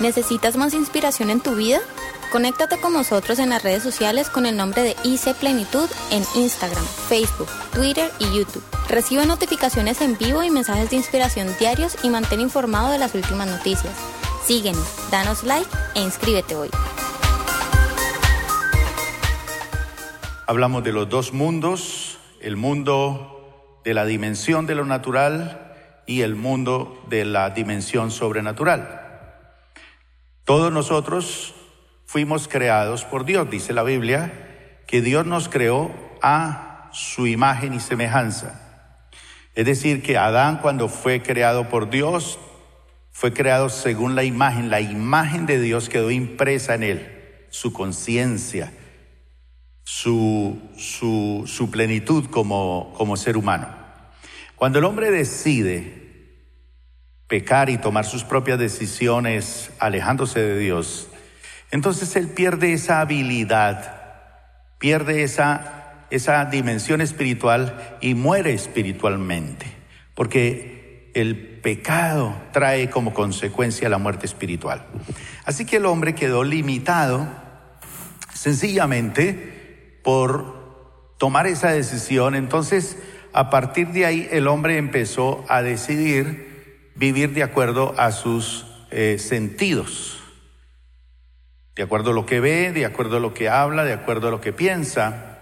¿Necesitas más inspiración en tu vida? Conéctate con nosotros en las redes sociales con el nombre de IC Plenitud en Instagram, Facebook, Twitter y YouTube. Recibe notificaciones en vivo y mensajes de inspiración diarios y mantén informado de las últimas noticias. Síguenos, danos like e inscríbete hoy. Hablamos de los dos mundos, el mundo de la dimensión de lo natural y el mundo de la dimensión sobrenatural. Todos nosotros fuimos creados por Dios, dice la Biblia, que Dios nos creó a su imagen y semejanza. Es decir, que Adán cuando fue creado por Dios, fue creado según la imagen, la imagen de Dios quedó impresa en él, su conciencia, su, su, plenitud como, como ser humano. Cuando el hombre decide pecar y tomar sus propias decisiones alejándose de Dios, entonces él pierde esa habilidad, pierde esa, esa dimensión espiritual y muere espiritualmente, porque el pecado trae como consecuencia la muerte espiritual. Así que el hombre quedó limitado sencillamente por tomar esa decisión. Entonces, a partir de ahí, el hombre empezó a decidir vivir de acuerdo a sus eh, sentidos, de acuerdo a lo que ve, de acuerdo a lo que habla, de acuerdo a lo que piensa.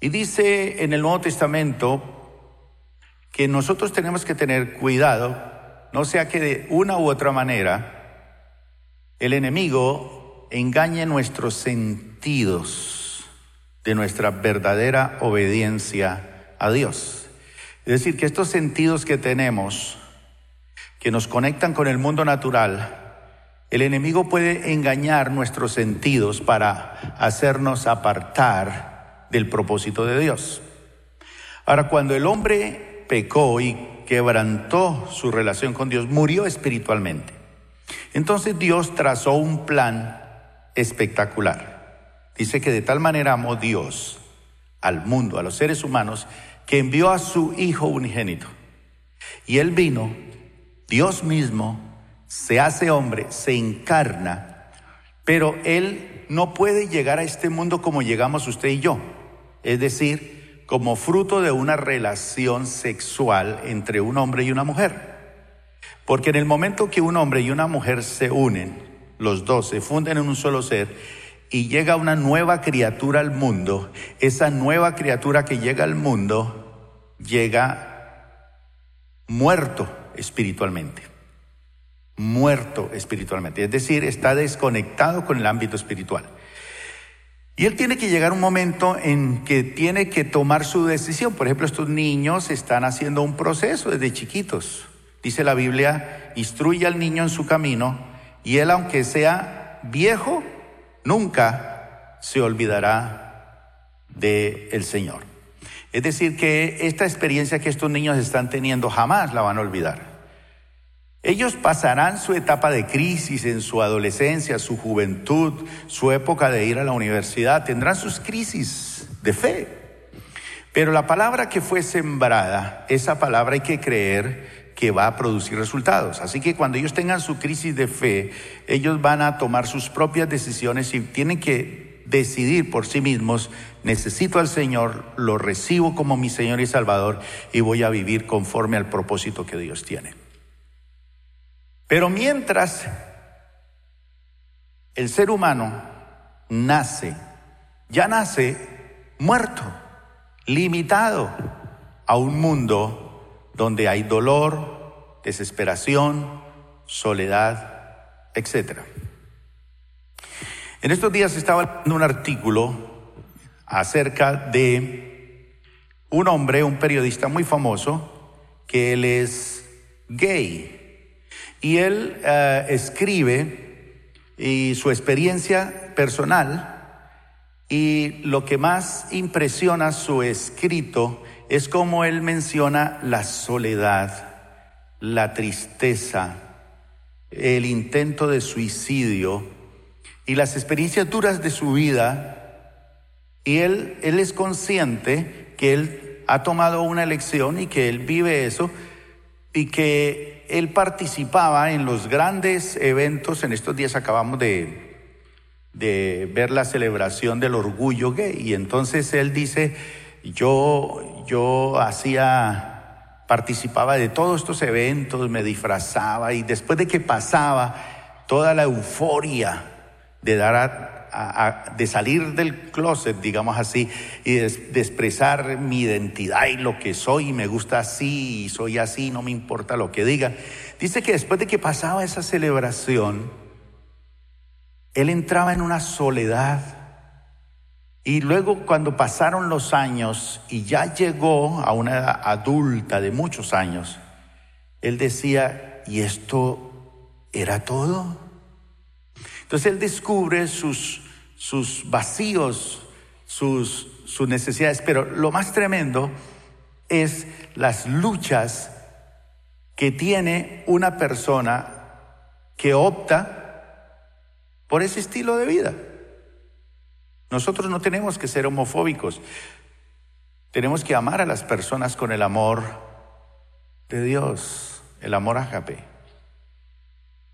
Y dice en el Nuevo Testamento que nosotros tenemos que tener cuidado, no sea que de una u otra manera el enemigo engañe nuestros sentidos de nuestra verdadera obediencia a Dios. Es decir, que estos sentidos que tenemos que nos conectan con el mundo natural, el enemigo puede engañar nuestros sentidos para hacernos apartar del propósito de Dios. Ahora, cuando el hombre pecó y quebrantó su relación con Dios, murió espiritualmente. Entonces Dios trazó un plan espectacular. Dice que de tal manera amó Dios al mundo, a los seres humanos, que envió a su Hijo unigénito. Y Él vino Dios mismo se hace hombre, se encarna, pero Él no puede llegar a este mundo como llegamos usted y yo, es decir, como fruto de una relación sexual entre un hombre y una mujer. Porque en el momento que un hombre y una mujer se unen, los dos se funden en un solo ser, y llega una nueva criatura al mundo, esa nueva criatura que llega al mundo llega muerto espiritualmente, muerto espiritualmente, es decir, está desconectado con el ámbito espiritual. Y él tiene que llegar un momento en que tiene que tomar su decisión. Por ejemplo, estos niños están haciendo un proceso desde chiquitos. Dice la Biblia, instruye al niño en su camino y él, aunque sea viejo, nunca se olvidará del el Señor. Es decir, que esta experiencia que estos niños están teniendo jamás la van a olvidar. Ellos pasarán su etapa de crisis en su adolescencia, su juventud, su época de ir a la universidad, tendrán sus crisis de fe. Pero la palabra que fue sembrada, esa palabra hay que creer que va a producir resultados. Así que cuando ellos tengan su crisis de fe, ellos van a tomar sus propias decisiones y tienen que decidir por sí mismos, necesito al Señor, lo recibo como mi Señor y Salvador y voy a vivir conforme al propósito que Dios tiene. Pero mientras el ser humano nace, ya nace muerto, limitado a un mundo donde hay dolor, desesperación, soledad, etcétera. En estos días estaba leyendo un artículo acerca de un hombre, un periodista muy famoso, que él es gay. Y él eh, escribe y su experiencia personal y lo que más impresiona su escrito es cómo él menciona la soledad, la tristeza, el intento de suicidio y las experiencias duras de su vida, y él, él es consciente que él ha tomado una elección y que él vive eso, y que él participaba en los grandes eventos. En estos días acabamos de, de ver la celebración del orgullo gay. Y entonces él dice, yo, yo hacía, participaba de todos estos eventos, me disfrazaba y después de que pasaba toda la euforia de dar de salir del closet, digamos así, y de, de, expresar mi identidad y lo que soy, y me gusta así, y soy así, no me importa lo que diga. Dice que después de que pasaba esa celebración, él entraba en una soledad. Y luego cuando pasaron los años y ya llegó a una edad adulta de muchos años, él decía, ¿y esto era todo? Entonces él descubre sus, sus vacíos, sus, sus necesidades, pero lo más tremendo es las luchas que tiene una persona que opta por ese estilo de vida. Nosotros no tenemos que ser homofóbicos, tenemos que amar a las personas con el amor de Dios, el amor agape.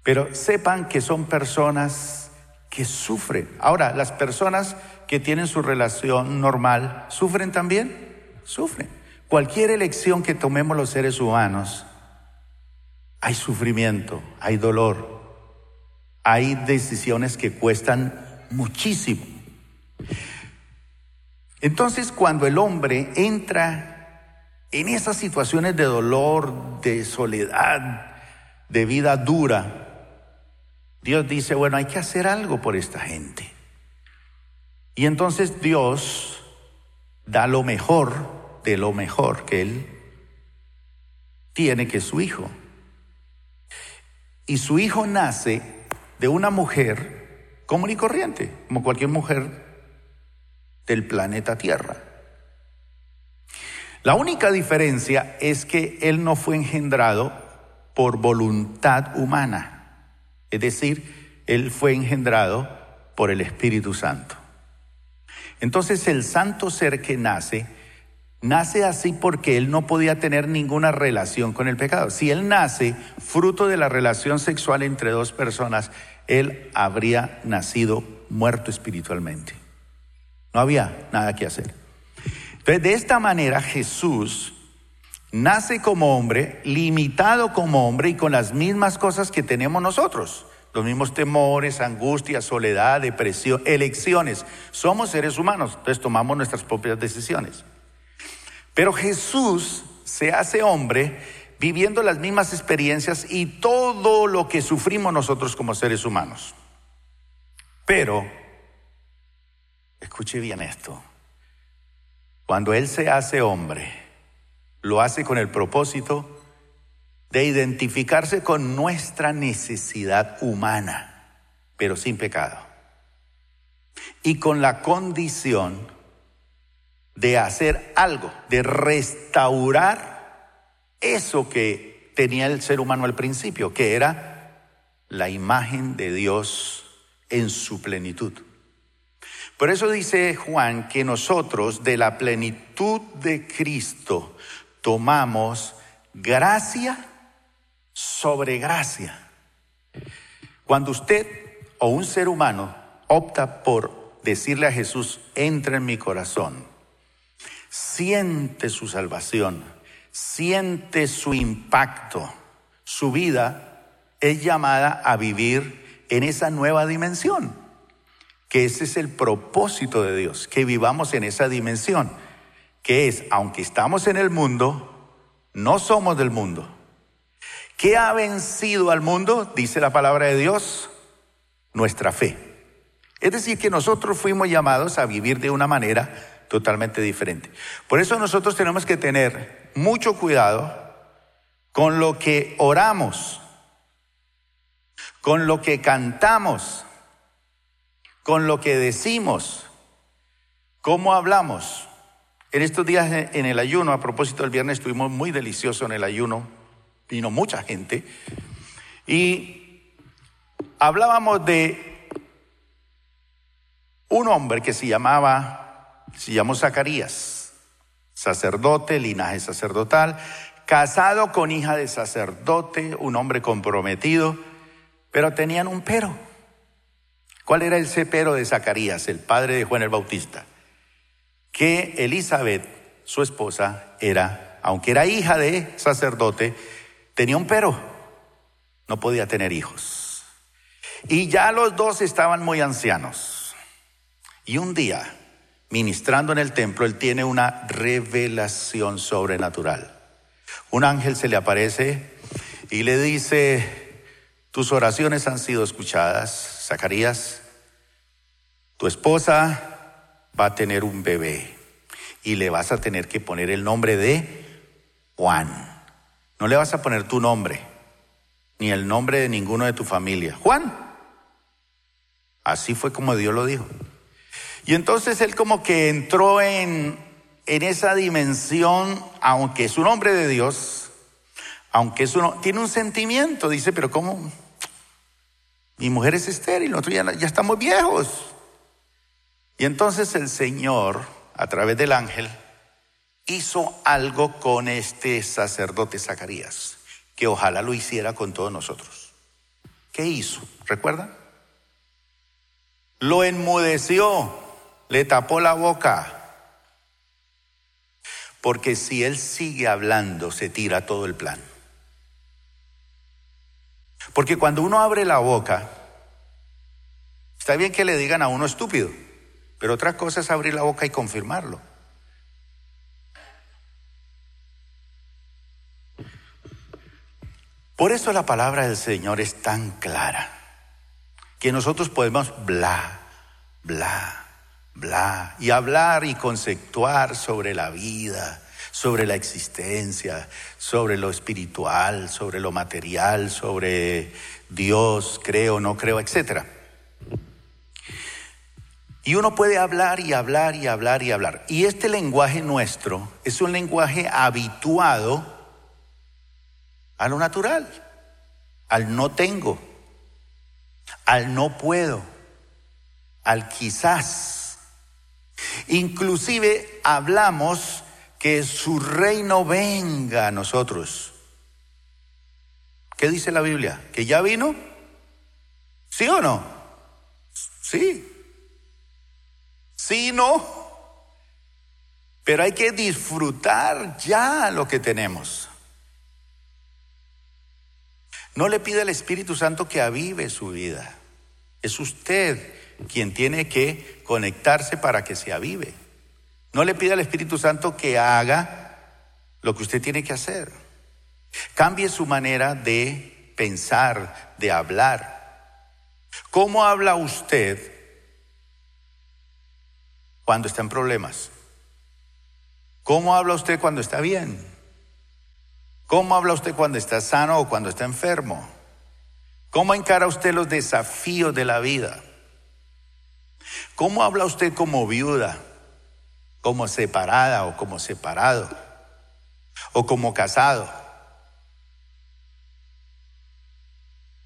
Pero sepan que son personas que sufren. Ahora, las personas que tienen su relación normal, ¿sufren también? Sufren. Cualquier elección que tomemos los seres humanos, hay sufrimiento, hay dolor, hay decisiones que cuestan muchísimo. Entonces, cuando el hombre entra en esas situaciones de dolor, de soledad, de vida dura, Dios dice, bueno, hay que hacer algo por esta gente. Y entonces Dios da lo mejor de lo mejor que Él tiene, que es su hijo. Y su hijo nace de una mujer común y corriente, como cualquier mujer del planeta Tierra. La única diferencia es que Él no fue engendrado por voluntad humana. Es decir, Él fue engendrado por el Espíritu Santo. Entonces el santo ser que nace, nace así porque Él no podía tener ninguna relación con el pecado. Si Él nace fruto de la relación sexual entre dos personas, Él habría nacido muerto espiritualmente. No había nada que hacer. Entonces, de esta manera Jesús nace como hombre, limitado como hombre y con las mismas cosas que tenemos nosotros. Los mismos temores, angustia, soledad, depresión, elecciones. Somos seres humanos, entonces tomamos nuestras propias decisiones. Pero Jesús se hace hombre viviendo las mismas experiencias y todo lo que sufrimos nosotros como seres humanos. Pero, escuche bien esto, cuando Él se hace hombre, lo hace con el propósito de identificarse con nuestra necesidad humana, pero sin pecado. Y con la condición de hacer algo, de restaurar eso que tenía el ser humano al principio, que era la imagen de Dios en su plenitud. Por eso dice Juan que nosotros de la plenitud de Cristo tomamos gracia sobre gracia. Cuando usted o un ser humano opta por decirle a Jesús, entra en mi corazón, siente su salvación, siente su impacto, su vida es llamada a vivir en esa nueva dimensión, que ese es el propósito de Dios, que vivamos en esa dimensión, que es, aunque estamos en el mundo, no somos del mundo. ¿Qué ha vencido al mundo? Dice la palabra de Dios, nuestra fe. Es decir, que nosotros fuimos llamados a vivir de una manera totalmente diferente. Por eso nosotros tenemos que tener mucho cuidado con lo que oramos, con lo que cantamos, con lo que decimos, cómo hablamos. En estos días en el ayuno, a propósito del viernes, estuvimos muy deliciosos en el ayuno, vino mucha gente, y hablábamos de un hombre que se llamaba, se llamó Zacarías, sacerdote, linaje sacerdotal, casado con hija de sacerdote, un hombre comprometido, pero tenían un pero. ¿Cuál era ese pero de Zacarías, el padre de Juan el Bautista? Que Elizabeth, su esposa, era, aunque era hija de sacerdote, tenía un pero, no podía tener hijos. Y ya los dos estaban muy ancianos. Y un día, ministrando en el templo, él tiene una revelación sobrenatural. Un ángel se le aparece y le dice, tus oraciones han sido escuchadas, Zacarías, tu esposa va a tener un bebé y le vas a tener que poner el nombre de Juan. No le vas a poner tu nombre, ni el nombre de ninguno de tu familia. Juan. Así fue como Dios lo dijo. Y entonces él como que entró en, en esa dimensión, aunque es un hombre de Dios, aunque es uno, tiene un sentimiento, dice, pero ¿cómo? Mi mujer es estéril, nosotros ya, ya estamos viejos. Y entonces el Señor, a través del ángel, hizo algo con este sacerdote Zacarías, que ojalá lo hiciera con todos nosotros. ¿Qué hizo? ¿Recuerdan? Lo enmudeció, le tapó la boca. Porque si él sigue hablando, se tira todo el plan. Porque cuando uno abre la boca, está bien que le digan a uno estúpido, pero otra cosa es abrir la boca y confirmarlo. Por eso la palabra del Señor es tan clara, que nosotros podemos bla, bla, bla, y hablar y conceptuar sobre la vida, sobre la existencia, sobre lo espiritual, sobre lo material, sobre Dios, creo, no creo, etc. Y uno puede hablar y hablar y hablar y hablar. Y este lenguaje nuestro es un lenguaje habituado a lo natural, al no tengo, al no puedo, al quizás. Inclusive hablamos que su reino venga a nosotros. ¿Qué dice la Biblia? ¿Que ya vino? ¿Sí o no? Sí. Sí, no. Pero hay que disfrutar ya lo que tenemos. No le pide al Espíritu Santo que avive su vida. Es usted quien tiene que conectarse para que se avive. No le pida al Espíritu Santo que haga lo que usted tiene que hacer. Cambie su manera de pensar, de hablar. ¿Cómo habla usted cuando está en problemas? ¿Cómo habla usted cuando está bien? ¿Cómo habla usted cuando está sano o cuando está enfermo? ¿Cómo encara usted los desafíos de la vida? ¿Cómo habla usted como viuda? como separada o como separado o como casado.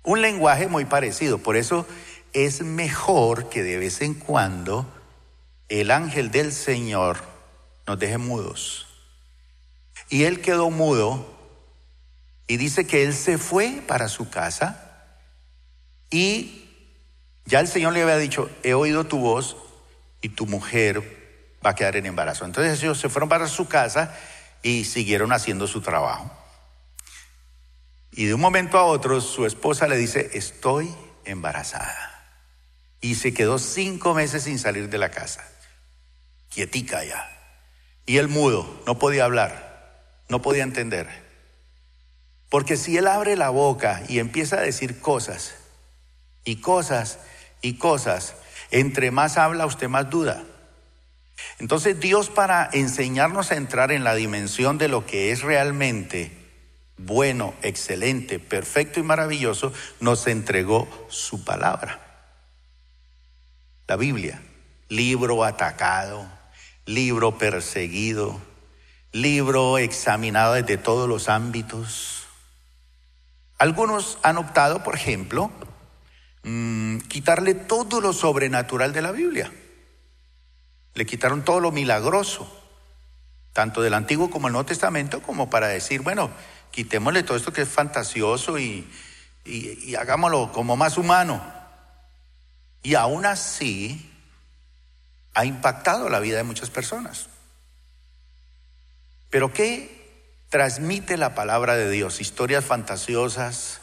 Un lenguaje muy parecido, por eso es mejor que de vez en cuando el ángel del Señor nos deje mudos. Y él quedó mudo y dice que él se fue para su casa y ya el Señor le había dicho, he oído tu voz y tu mujer va a quedar en embarazo. Entonces ellos se fueron para su casa y siguieron haciendo su trabajo. Y de un momento a otro su esposa le dice, estoy embarazada. Y se quedó cinco meses sin salir de la casa, quietica ya. Y él mudo, no podía hablar, no podía entender. Porque si él abre la boca y empieza a decir cosas, y cosas, y cosas, entre más habla usted más duda. Entonces Dios para enseñarnos a entrar en la dimensión de lo que es realmente bueno, excelente, perfecto y maravilloso, nos entregó su palabra. La Biblia, libro atacado, libro perseguido, libro examinado desde todos los ámbitos. Algunos han optado, por ejemplo, mm, quitarle todo lo sobrenatural de la Biblia. Le quitaron todo lo milagroso. tanto del Antiguo como el Nuevo Testamento, como para decir, bueno, quitémosle todo esto que es fantasioso y, y hagámoslo como más humano. Y aún así ha impactado la vida de muchas personas. Pero ¿qué transmite la palabra de Dios? Historias fantasiosas.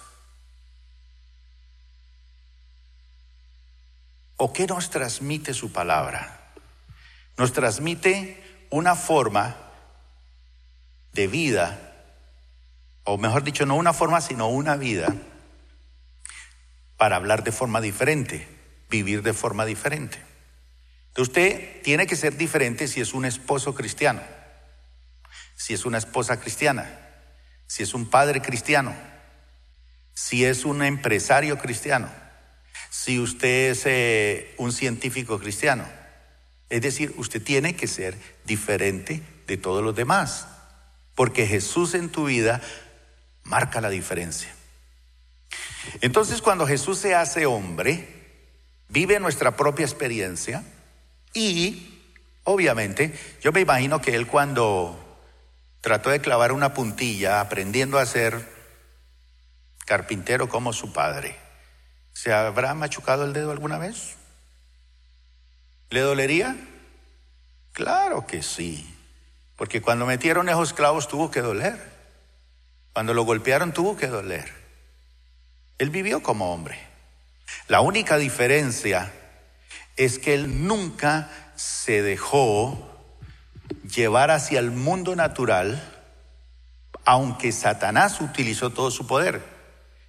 ¿O qué nos transmite su palabra? Nos transmite una forma de vida, o mejor dicho, no una forma, sino una vida para hablar de forma diferente, vivir de forma diferente. Usted tiene que ser diferente si es un esposo cristiano, si es una esposa cristiana, si es un padre cristiano, si es un empresario cristiano, si usted es eh, un científico cristiano. Es decir, usted tiene que ser diferente de todos los demás, porque Jesús en tu vida marca la diferencia. Entonces, cuando Jesús se hace hombre, vive nuestra propia experiencia y, obviamente, yo me imagino que él cuando trató de clavar una puntilla, aprendiendo a ser carpintero como su padre, ¿se habrá machucado el dedo alguna vez? ¿Le dolería? Claro que sí, porque cuando metieron esos clavos tuvo que doler. Cuando lo golpearon tuvo que doler. Él vivió como hombre. La única diferencia es que él nunca se dejó llevar hacia el mundo natural, aunque Satanás utilizó todo su poder.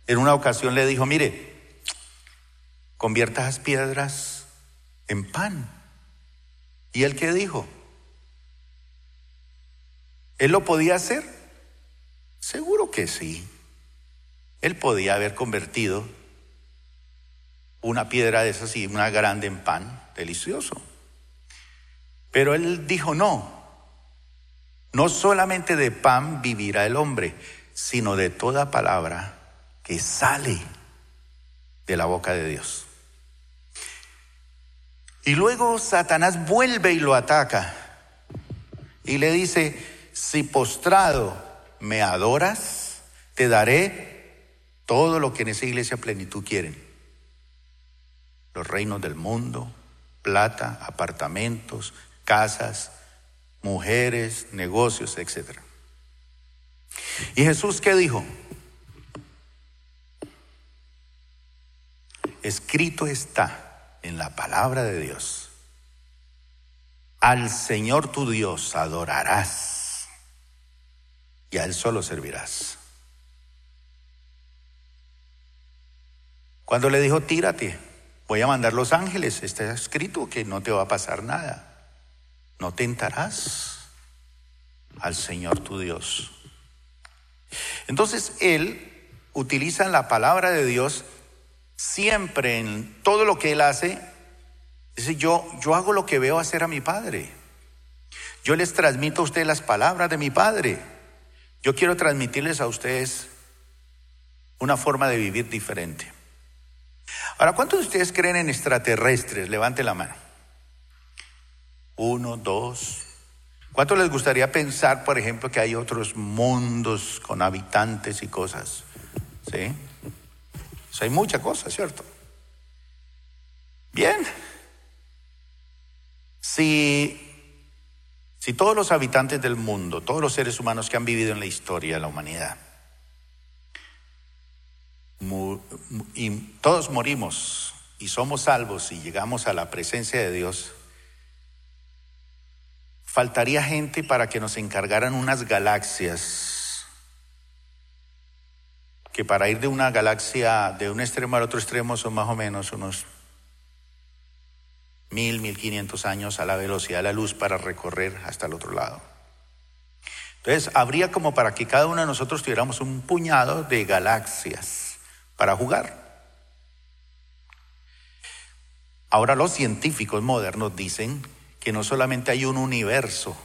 En una ocasión le dijo, mire, convierta las piedras en pan. ¿Y él qué dijo? ¿Él lo podía hacer? Seguro que sí. Él podía haber convertido una piedra de esas y una grande en pan, delicioso. Pero él dijo no. No solamente de pan vivirá el hombre, sino de toda palabra que sale de la boca de Dios. Y luego Satanás vuelve y lo ataca y le dice, si postrado me adoras, te daré todo lo que en esa iglesia plenitud quieren. Los reinos del mundo, plata, apartamentos, casas, mujeres, negocios, etc. ¿Y Jesús qué dijo? Escrito está en la palabra de Dios, al Señor tu Dios adorarás y a Él solo servirás. Cuando le dijo, tírate, voy a mandar los ángeles, está escrito que no te va a pasar nada. No tentarás al Señor tu Dios. Entonces Él utiliza la palabra de Dios siempre en todo lo que él hace, dice, yo, yo hago lo que veo hacer a mi padre. Yo les transmito a ustedes las palabras de mi padre. Yo quiero transmitirles a ustedes una forma de vivir diferente. Ahora, ¿cuántos de ustedes creen en extraterrestres? Levante la mano. Uno, dos. ¿Cuánto les gustaría pensar, por ejemplo, que hay otros mundos con habitantes y cosas? ¿Sí? hay muchas cosas, ¿cierto? Bien. Si, si todos los habitantes del mundo, todos los seres humanos que han vivido en la historia de la humanidad, y todos morimos y somos salvos y llegamos a la presencia de Dios, faltaría gente para que nos encargaran unas galaxias que para ir de una galaxia de un extremo al otro extremo son más o menos unos mil, mil quinientos años a la velocidad de la luz para recorrer hasta el otro lado. Entonces, habría como para que cada uno de nosotros tuviéramos un puñado de galaxias para jugar. Ahora los científicos modernos dicen que no solamente hay un universo,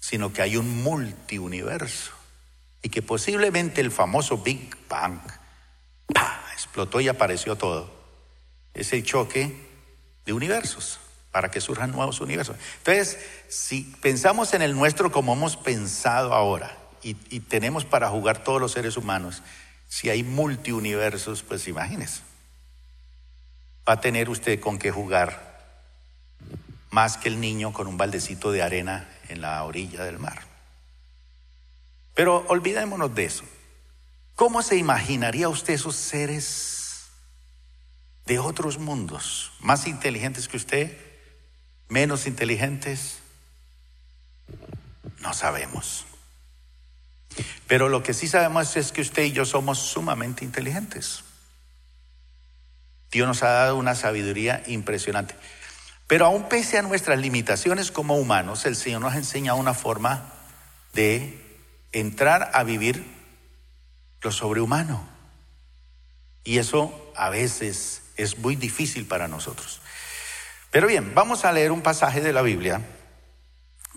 sino que hay un multiuniverso y que posiblemente el famoso Big Bang explotó y apareció todo. Es el choque de universos. para que surjan nuevos universos. Entonces, si pensamos en el nuestro como hemos pensado ahora y, y tenemos para jugar todos los seres humanos, si hay multiuniversos, pues imagínese. Va a tener usted con qué jugar más que el niño con un baldecito de arena en la orilla del mar. Pero olvidémonos de eso. ¿Cómo se imaginaría usted esos seres de otros mundos? ¿Más inteligentes que usted? ¿Menos inteligentes? No sabemos. Pero lo que sí sabemos es que usted y yo somos sumamente inteligentes. Dios nos ha dado una sabiduría impresionante. Pero aún pese a nuestras limitaciones como humanos, el Señor nos ha enseñado una forma de entrar a vivir lo sobrehumano. Y eso a veces es muy difícil para nosotros. Pero bien, vamos a leer un pasaje de la Biblia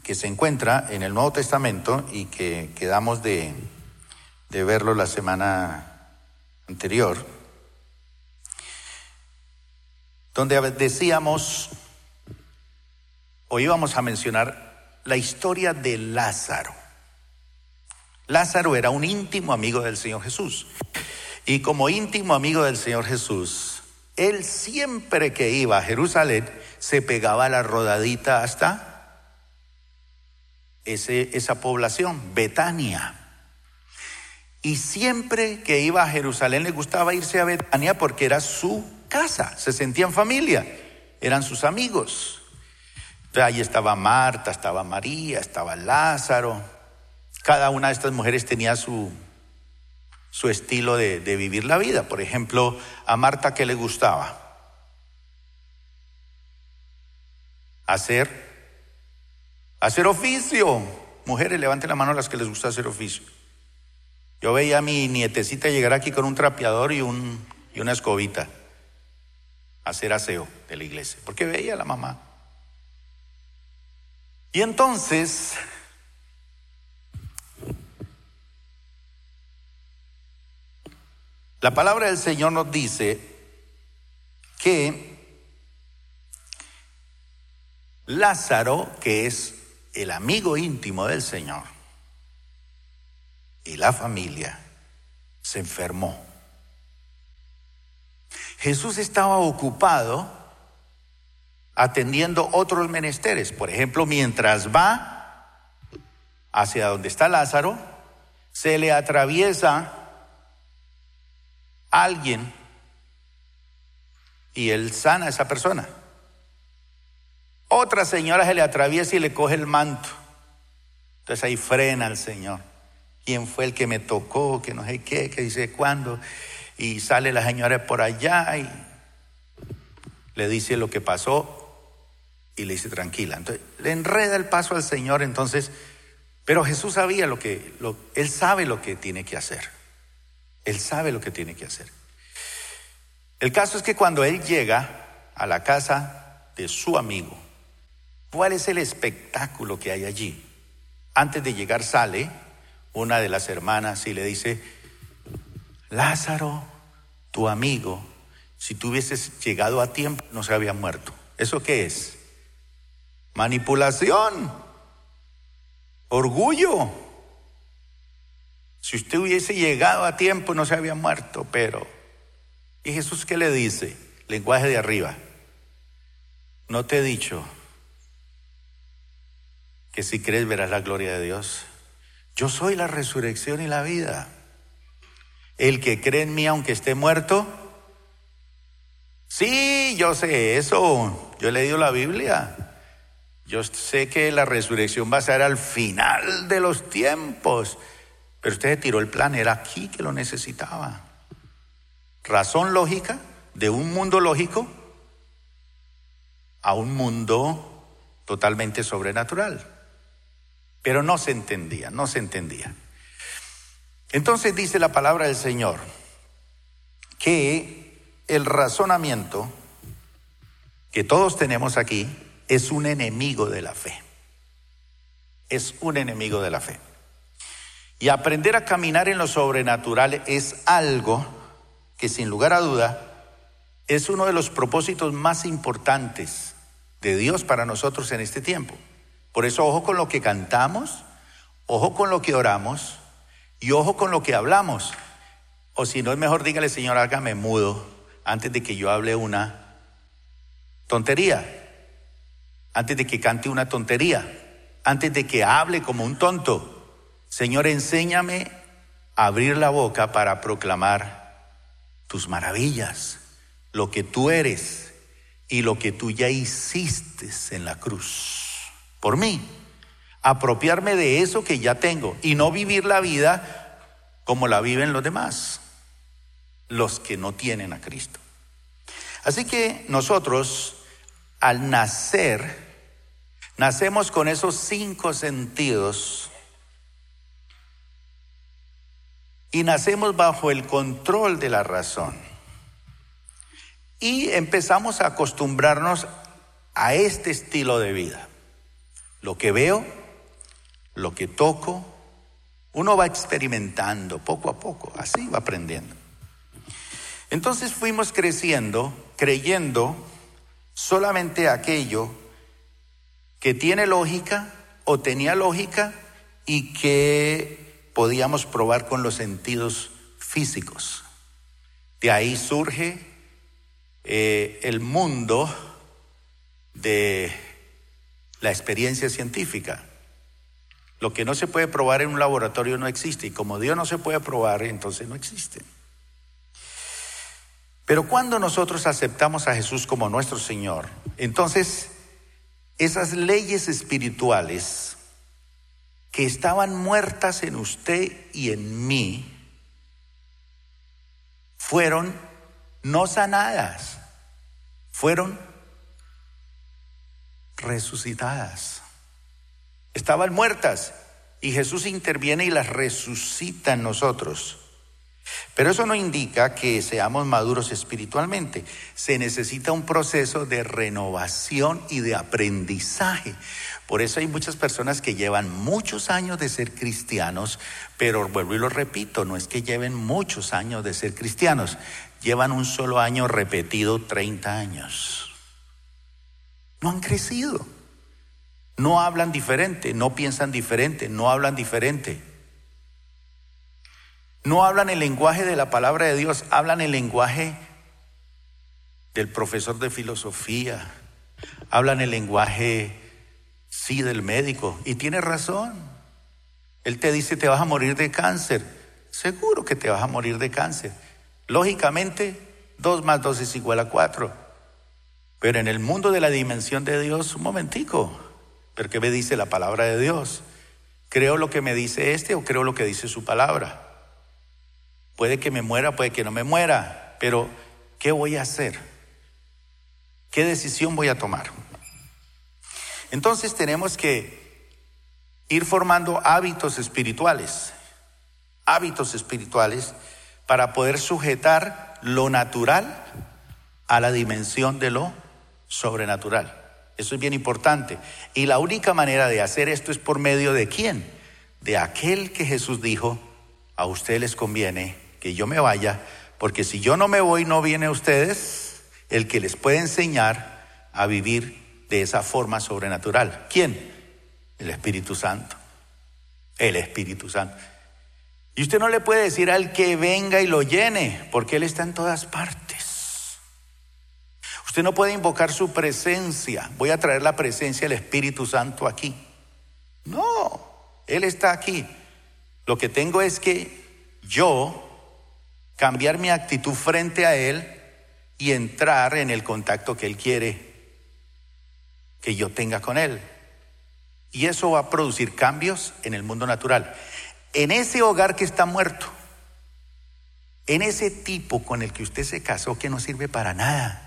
que se encuentra en el Nuevo Testamento y que quedamos de, de verlo la semana anterior, donde decíamos, o íbamos a mencionar la historia de Lázaro. Lázaro era un íntimo amigo del Señor Jesús. Y como íntimo amigo del Señor Jesús, él siempre que iba a Jerusalén se pegaba la rodadita hasta ese, esa población, Betania. Y siempre que iba a Jerusalén le gustaba irse a Betania porque era su casa, se sentía en familia, eran sus amigos. Ahí estaba Marta, estaba María, estaba Lázaro, cada una de estas mujeres tenía su, su estilo de, vivir la vida. Por ejemplo, a Marta, ¿qué le gustaba? Hacer, hacer oficio. Mujeres, levanten la mano a las que les gusta hacer oficio. Yo veía a mi nietecita llegar aquí con un trapeador y, un, y una escobita hacer aseo de la iglesia, porque veía a la mamá. Y entonces La palabra del Señor nos dice que Lázaro, que es el amigo íntimo del Señor, y la familia, se enfermó. Jesús estaba ocupado atendiendo otros menesteres. Por ejemplo, mientras va hacia donde está Lázaro, se le atraviesa alguien y él sana a esa persona. Otra señora se le atraviesa y le coge el manto. Entonces ahí frena el Señor. ¿Quién fue el que me tocó? Que no sé qué, que dice cuándo. Y sale la señora por allá y le dice lo que pasó y le dice tranquila. Entonces le enreda el paso al Señor entonces, pero Jesús sabía lo que, él sabe lo que tiene que hacer. Él sabe lo que tiene que hacer. El caso es que cuando él llega a la casa de su amigo, ¿cuál es el espectáculo que hay allí? Antes de llegar sale una de las hermanas y le dice, Lázaro, tu amigo, si tú hubieses llegado a tiempo, no se había muerto. ¿Eso qué es? Manipulación, orgullo. Si usted hubiese llegado a tiempo no se había muerto, pero... ¿Y Jesús qué le dice? Lenguaje de arriba. No te he dicho que si crees verás la gloria de Dios. Yo soy la resurrección y la vida. El que cree en mí aunque esté muerto. Sí, yo sé eso. Yo he leído la Biblia. Yo sé que la resurrección va a ser al final de los tiempos. Pero usted tiró el plan, era aquí que lo necesitaba. Razón lógica de un mundo lógico a un mundo totalmente sobrenatural. Pero no se entendía, no se entendía. Entonces dice la palabra del Señor que el razonamiento que todos tenemos aquí es un enemigo de la fe. Es un enemigo de la fe. Y aprender a caminar en lo sobrenatural es algo que sin lugar a duda es uno de los propósitos más importantes de Dios para nosotros en este tiempo. Por eso ojo con lo que cantamos, ojo con lo que oramos y ojo con lo que hablamos. O si no es mejor, dígale, Señor, hágame mudo antes de que yo hable una tontería, antes de que cante una tontería, antes de que hable como un tonto. Señor, enséñame a abrir la boca para proclamar tus maravillas, lo que tú eres y lo que tú ya hiciste en la cruz por mí. Apropiarme de eso que ya tengo y no vivir la vida como la viven los demás los que no tienen a Cristo. Así que nosotros, al nacer, nacemos con esos cinco sentidos y nacemos bajo el control de la razón. Y empezamos a acostumbrarnos a este estilo de vida. Lo que veo, lo que toco, uno va experimentando poco a poco, así va aprendiendo. Entonces fuimos creciendo creyendo solamente aquello que tiene lógica o tenía lógica y que podíamos probar con los sentidos físicos. De ahí surge eh, el mundo de la experiencia científica. Lo que no se puede probar en un laboratorio no existe y como Dios no se puede probar, entonces no existe. Pero cuando nosotros aceptamos a Jesús como nuestro Señor, entonces esas leyes espirituales que estaban muertas en usted y en mí, fueron no sanadas, fueron resucitadas. Estaban muertas y Jesús interviene y las resucita en nosotros. Pero eso no indica que seamos maduros espiritualmente. Se necesita un proceso de renovación y de aprendizaje. Por eso hay muchas personas que llevan muchos años de ser cristianos, pero vuelvo y lo repito, no es que lleven muchos años de ser cristianos, llevan un solo año repetido 30 años. No han crecido. No hablan diferente, no piensan diferente, no hablan diferente. No hablan el lenguaje de la palabra de Dios, hablan el lenguaje del profesor de filosofía, hablan el lenguaje, sí, del médico. Y tiene razón. Él te dice, te vas a morir de cáncer. Seguro que te vas a morir de cáncer. Lógicamente, dos más dos es igual a cuatro. Pero en el mundo de la dimensión de Dios, un momentico, ¿pero qué me dice la palabra de Dios? ¿Creo lo que me dice este o creo lo que dice su palabra? Puede que me muera, puede que no me muera, pero ¿qué voy a hacer? ¿Qué decisión voy a tomar? Entonces tenemos que ir formando hábitos espirituales, hábitos espirituales para poder sujetar lo natural a la dimensión de lo sobrenatural. Eso es bien importante. Y la única manera de hacer esto es por medio de quién? De aquel que Jesús dijo, a usted les conviene que yo me vaya, porque si yo no me voy, no viene a ustedes el que les puede enseñar a vivir de esa forma sobrenatural. ¿Quién? El Espíritu Santo. El Espíritu Santo. Y usted no le puede decir al que venga y lo llene, porque Él está en todas partes. Usted no puede invocar su presencia. Voy a traer la presencia del Espíritu Santo aquí. No, Él está aquí. Lo que tengo es que yo cambiar mi actitud frente a Él y entrar en el contacto que Él quiere que yo tenga con Él. Y eso va a producir cambios en el mundo natural. En ese hogar que está muerto, en ese tipo con el que usted se casó que no sirve para nada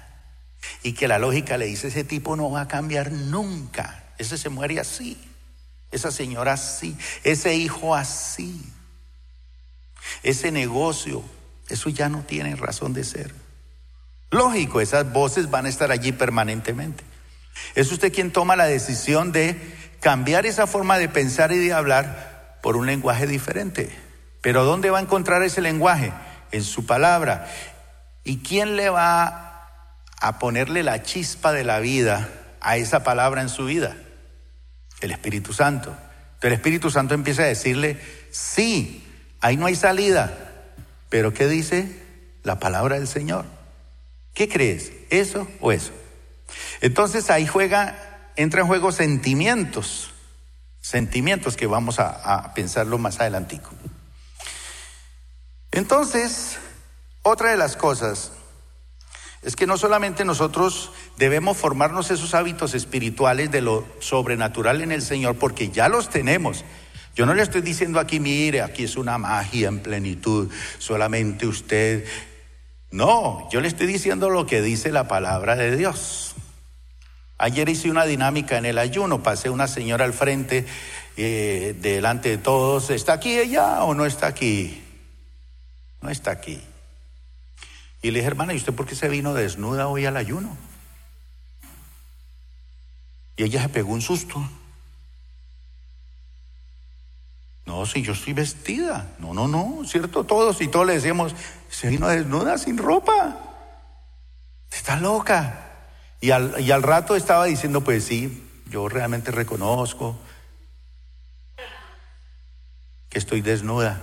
y que la lógica le dice ese tipo no va a cambiar nunca, ese se muere así, esa señora así, ese hijo así, ese negocio eso ya no tiene razón de ser. Lógico, esas voces van a estar allí permanentemente. Es usted quien toma la decisión de cambiar esa forma de pensar y de hablar por un lenguaje diferente. Pero ¿dónde va a encontrar ese lenguaje? En su palabra. ¿Y quién le va a ponerle la chispa de la vida a esa palabra en su vida? El Espíritu Santo. Entonces el Espíritu Santo empieza a decirle, sí, ahí no hay salida. Pero ¿qué dice la palabra del Señor? ¿Qué crees? ¿Eso o eso? Entonces ahí juega, entra en juego sentimientos, sentimientos que vamos a, a pensarlo más adelantico. Entonces, otra de las cosas es que no solamente nosotros debemos formarnos esos hábitos espirituales de lo sobrenatural en el Señor, porque ya los tenemos. Yo no le estoy diciendo aquí, mire, aquí es una magia en plenitud, solamente usted. No, yo le estoy diciendo lo que dice la palabra de Dios. Ayer hice una dinámica en el ayuno, pasé una señora al frente, eh, delante de todos, ¿está aquí ella o no está aquí? No está aquí. Y le dije, hermana, ¿y usted por qué se vino desnuda hoy al ayuno? Y ella se pegó un susto. No, si yo estoy vestida. No, no, no, ¿cierto? Todos y todos le decíamos, se vino desnuda, sin ropa. Está loca. Y al, y al rato estaba diciendo, pues sí, yo realmente reconozco que estoy desnuda.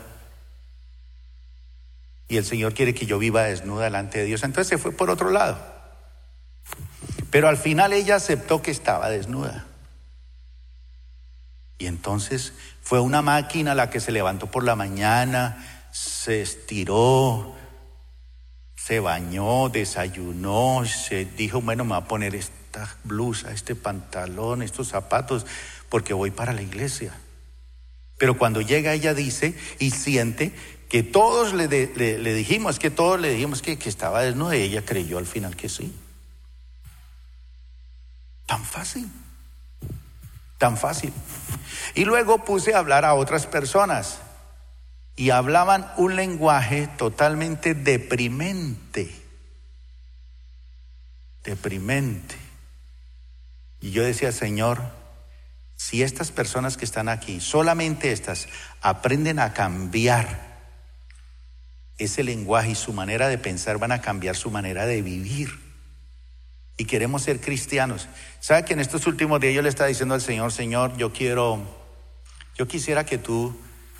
Y el Señor quiere que yo viva desnuda delante de Dios. Entonces se fue por otro lado. Pero al final ella aceptó que estaba desnuda. Y entonces fue una máquina la que se levantó por la mañana, se estiró, se bañó, desayunó, se dijo, bueno, me voy a poner esta blusa, este pantalón, estos zapatos, porque voy para la iglesia. Pero cuando llega ella dice y siente que todos le, le, dijimos, que todos le dijimos que, que estaba desnuda y ella creyó al final que sí. Tan fácil, tan fácil. Y luego puse a hablar a otras personas y hablaban un lenguaje totalmente deprimente, deprimente. Y yo decía, Señor, si estas personas que están aquí, solamente estas, aprenden a cambiar ese lenguaje y su manera de pensar van a cambiar su manera de vivir. Y queremos ser cristianos. ¿Sabe que en estos últimos días yo le estaba diciendo al Señor, Señor, yo quiero, yo quisiera que tú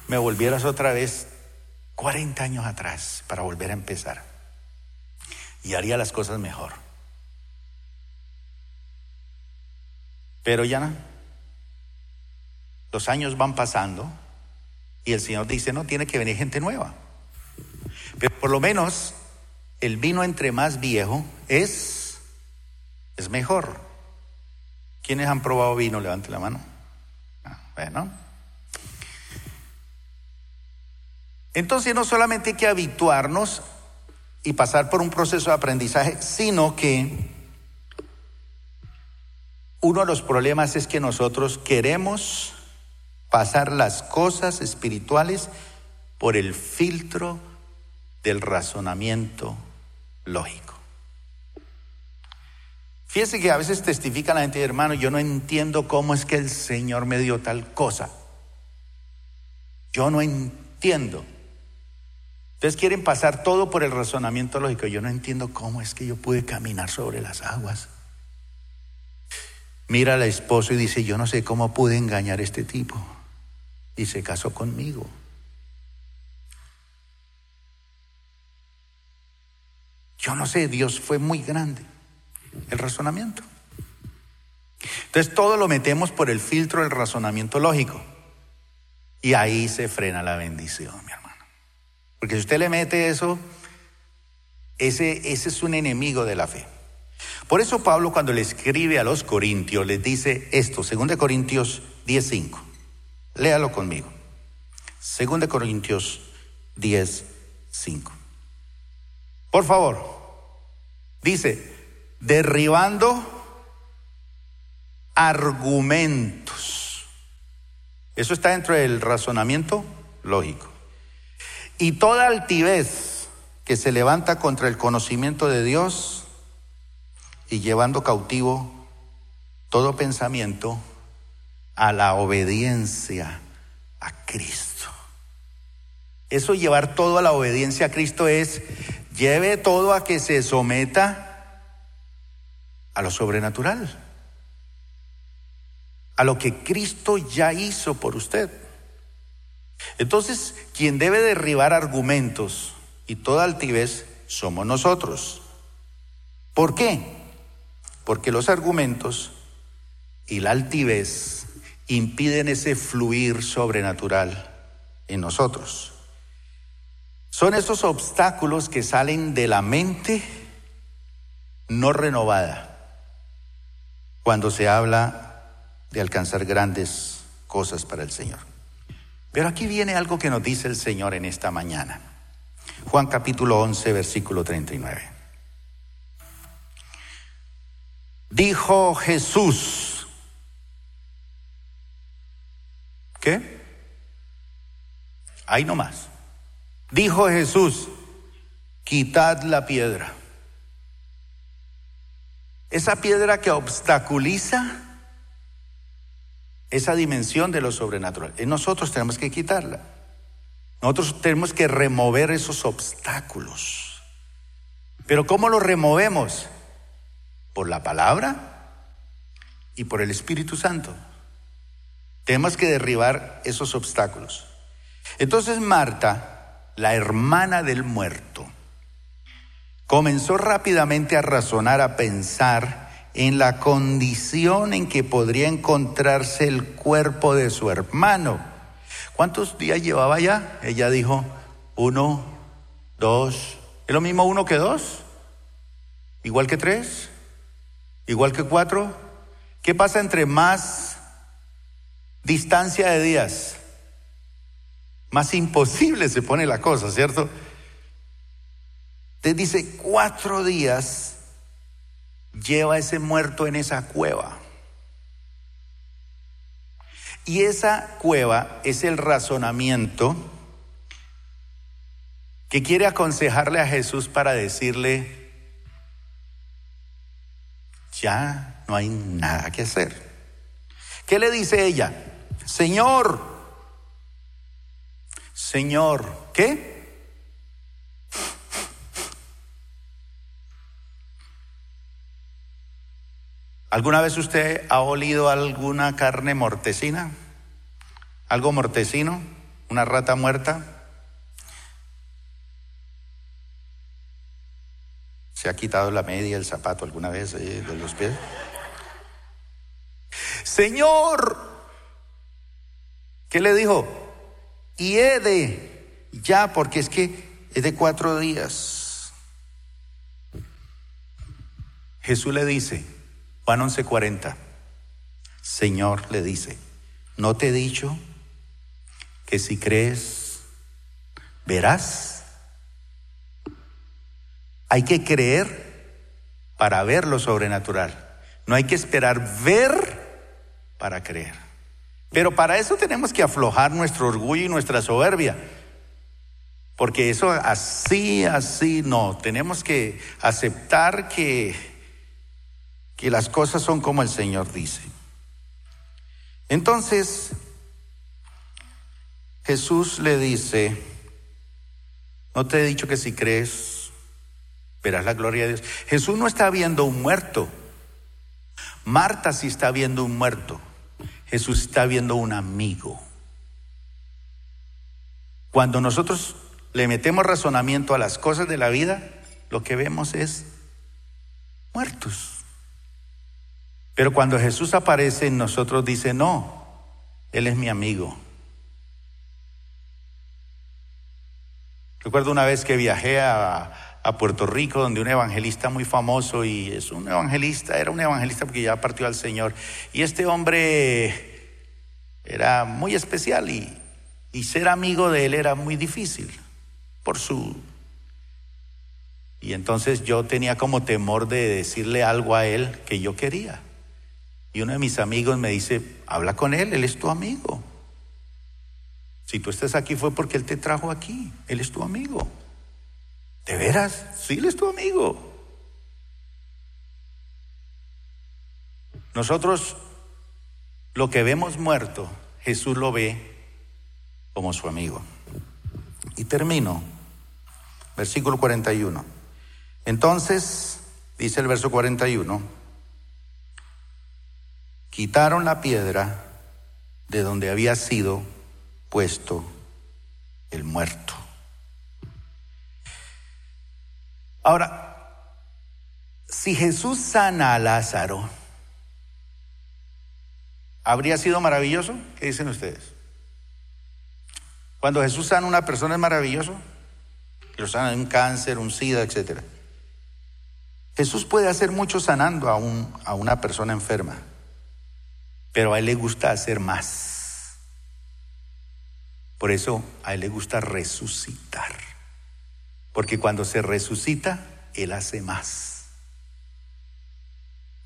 me volvieras otra vez 40 años atrás para volver a empezar. Y haría las cosas mejor. Pero ya los años van pasando y el Señor dice, no, tiene que venir gente nueva. Pero por lo menos el vino entre más viejo es, es mejor. ¿Quiénes han probado vino? Levante la mano. Ah, bueno. Entonces no solamente hay que habituarnos y pasar por un proceso de aprendizaje, sino que uno de los problemas es que nosotros queremos pasar las cosas espirituales por el filtro del razonamiento lógico. Fíjese que a veces testifica la gente, hermano, yo no entiendo cómo es que el Señor me dio tal cosa. Yo no entiendo. Ustedes quieren pasar todo por el razonamiento lógico. Yo no entiendo cómo es que yo pude caminar sobre las aguas. Mira al esposo y dice, yo no sé cómo pude engañar a este tipo. Y se casó conmigo. Yo no sé, Dios fue muy grande. El razonamiento. Entonces todo lo metemos por el filtro del razonamiento lógico. Y ahí se frena la bendición, mi hermano. Porque si usted le mete eso, ese, ese es un enemigo de la fe. Por eso Pablo cuando le escribe a los corintios les dice esto, 2 Corintios 10.5. Léalo conmigo. 2 Corintios 10.5. Por favor. Dice, derribando argumentos. Eso está dentro del razonamiento lógico. Y toda altivez que se levanta contra el conocimiento de Dios y llevando cautivo todo pensamiento a la obediencia a Cristo. Eso llevar todo a la obediencia a Cristo es Lleve todo a que se someta a lo sobrenatural. a lo que Cristo ya hizo por usted. Entonces, quien debe derribar argumentos y toda altivez somos nosotros. ¿Por qué? Porque los argumentos y la altivez impiden ese fluir sobrenatural en nosotros. Son esos obstáculos que salen de la mente no renovada cuando se habla de alcanzar grandes cosas para el Señor. Pero aquí viene algo que nos dice el Señor en esta mañana. Juan capítulo 11, versículo 39. Dijo Jesús, ¿qué? Ahí nomás. Dijo Jesús, quitad la piedra. Esa piedra que obstaculiza esa dimensión de lo sobrenatural. Y nosotros tenemos que quitarla. Nosotros tenemos que remover esos obstáculos. Pero ¿cómo los removemos? Por la palabra y por el Espíritu Santo. Tenemos que derribar esos obstáculos. Entonces Marta, la hermana del muerto, comenzó rápidamente a razonar, a pensar en la condición en que podría encontrarse el cuerpo de su hermano. ¿Cuántos días llevaba ya? Ella dijo, uno, dos. ¿Es lo mismo uno que dos? ¿Igual que tres? ¿Igual que cuatro? ¿Qué pasa entre más distancia de días? Más imposible se pone la cosa, ¿cierto? Te dice cuatro días lleva ese muerto en esa cueva. Y esa cueva es el razonamiento que quiere aconsejarle a Jesús para decirle, ya no hay nada que hacer. ¿Qué le dice ella? Señor, Señor, ¿qué? ¿Alguna vez usted ha olido alguna carne mortecina? ¿Algo mortecino? ¿Una rata muerta? ¿Se ha quitado la media, el zapato alguna vez eh, de los pies? Señor, ¿qué le dijo? Y he de, ya, porque es que es de cuatro días. Jesús le dice, Juan 11:40. Señor le dice, ¿no te he dicho que si crees, verás? Hay que creer para ver lo sobrenatural. No hay que esperar ver para creer. Pero para eso tenemos que aflojar nuestro orgullo y nuestra soberbia. Porque eso así, así no. Tenemos que aceptar que que las cosas son como el Señor dice. Entonces, Jesús le dice, no te he dicho que si crees, verás la gloria de Dios. Jesús no está viendo un muerto. Marta sí está viendo un muerto. Jesús está viendo un amigo. Cuando nosotros le metemos razonamiento a las cosas de la vida, lo que vemos es muertos. Pero cuando Jesús aparece en nosotros dice, no, Él es mi amigo. Recuerdo una vez que viajé a, Puerto Rico, donde un evangelista muy famoso, y es un evangelista, era un evangelista porque ya partió al Señor, y este hombre era muy especial y, y ser amigo de él era muy difícil por su... Y entonces yo tenía como temor de decirle algo a él que yo quería. Y uno de mis amigos me dice, habla con él, él es tu amigo. Si tú estás aquí fue porque él te trajo aquí, él es tu amigo. ¿De veras? Sí, él es tu amigo. Nosotros lo que vemos muerto, Jesús lo ve como su amigo. Y termino, versículo 41. Entonces, dice el verso 41, quitaron la piedra de donde había sido puesto el muerto. Ahora, si Jesús sana a Lázaro, ¿habría sido maravilloso? ¿Qué dicen ustedes? Cuando Jesús sana a una persona es maravilloso. Lo sana de un cáncer, un sida, etc. Jesús puede hacer mucho sanando a, un, a una persona enferma, pero a él le gusta hacer más. Por eso a él le gusta resucitar. Porque cuando se resucita, él hace más.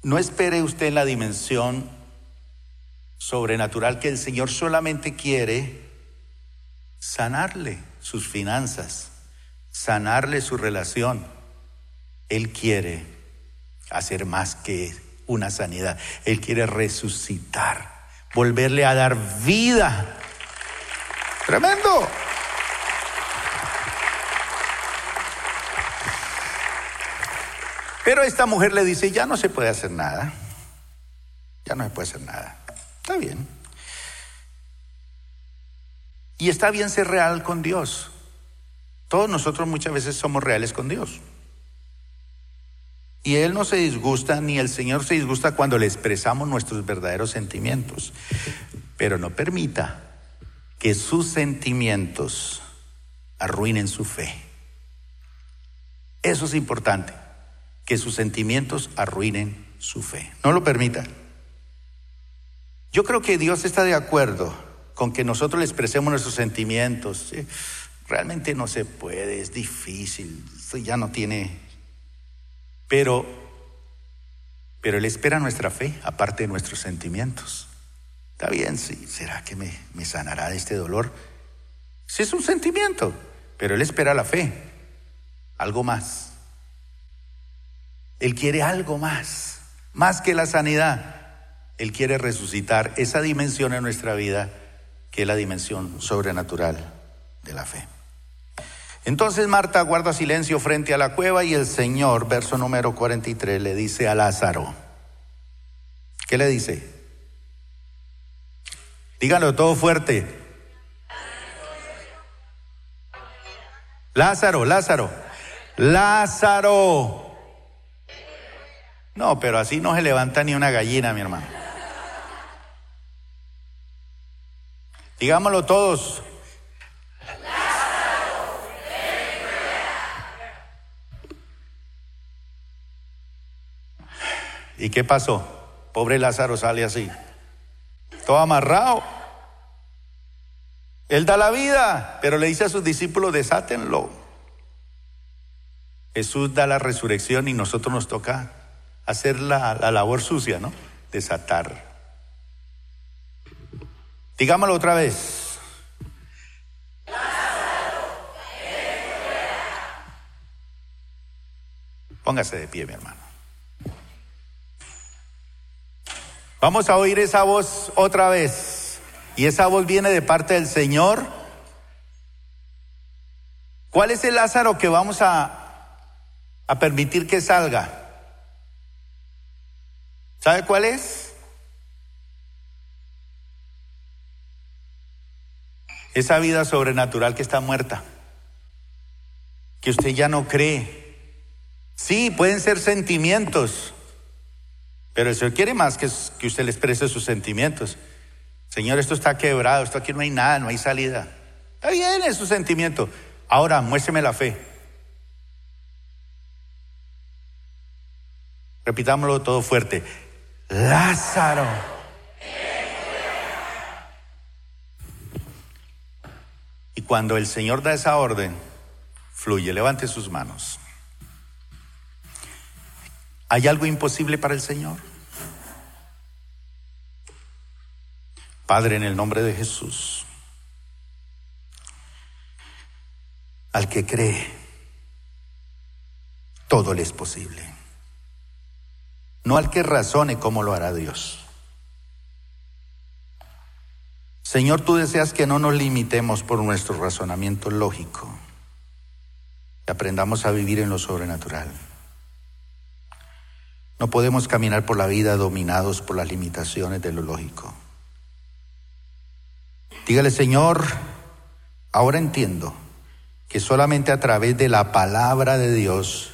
No espere usted en la dimensión sobrenatural que el Señor solamente quiere sanarle sus finanzas, sanarle su relación. Él quiere hacer más que una sanidad. Él quiere resucitar, volverle a dar vida. Tremendo. Pero esta mujer le dice, ya no se puede hacer nada. Ya no se puede hacer nada. Está bien. Y está bien ser real con Dios. Todos nosotros muchas veces somos reales con Dios. Y Él no se disgusta, ni el Señor se disgusta cuando le expresamos nuestros verdaderos sentimientos. Pero no permita que sus sentimientos arruinen su fe. Eso es importante, que sus sentimientos arruinen su fe. No lo permita. Yo creo que Dios está de acuerdo con que nosotros le expresemos nuestros sentimientos. Realmente no se puede, es difícil, ya no tiene. Pero, pero Él espera nuestra fe, aparte de nuestros sentimientos. Está bien, sí, ¿será que me, me sanará de este dolor? Sí, es un sentimiento, pero Él espera la fe, algo más. Él quiere algo más, más que la sanidad. Él quiere resucitar esa dimensión en nuestra vida que es la dimensión sobrenatural de la fe. Entonces Marta guarda silencio frente a la cueva y el Señor, verso número 43, le dice a Lázaro, ¿qué le dice? Díganlo todo fuerte. Lázaro, Lázaro, Lázaro. No, pero así no se levanta ni una gallina, mi hermano. Digámoslo todos. ¿Y qué pasó? Pobre Lázaro sale así, todo amarrado. Él da la vida, pero le dice a sus discípulos, desátenlo. Jesús da la resurrección y nosotros nos toca hacer la, la labor sucia, ¿no? Desatar. Digámoslo otra vez. Póngase de pie, mi hermano. Vamos a oír esa voz otra vez. Y esa voz viene de parte del Señor. ¿Cuál es el Lázaro que vamos a, a permitir que salga? ¿Sabe cuál es? esa vida sobrenatural que está muerta, que usted ya no cree. Sí, pueden ser sentimientos, pero el Señor quiere más que, usted le exprese sus sentimientos. Señor, esto está quebrado, esto aquí no hay nada, no hay salida. Está bien, es su sentimiento. Ahora, muéstreme la fe. Repitámoslo todo fuerte. Lázaro. cuando el Señor da esa orden, fluye, levante sus manos. ¿Hay algo imposible para el Señor? Padre, en el nombre de Jesús, al que cree, todo le es posible. No al que razone cómo lo hará Dios. Señor, tú deseas que no nos limitemos por nuestro razonamiento lógico, que aprendamos a vivir en lo sobrenatural. No podemos caminar por la vida dominados por las limitaciones de lo lógico. Dígale, Señor, ahora entiendo que solamente a través de la palabra de Dios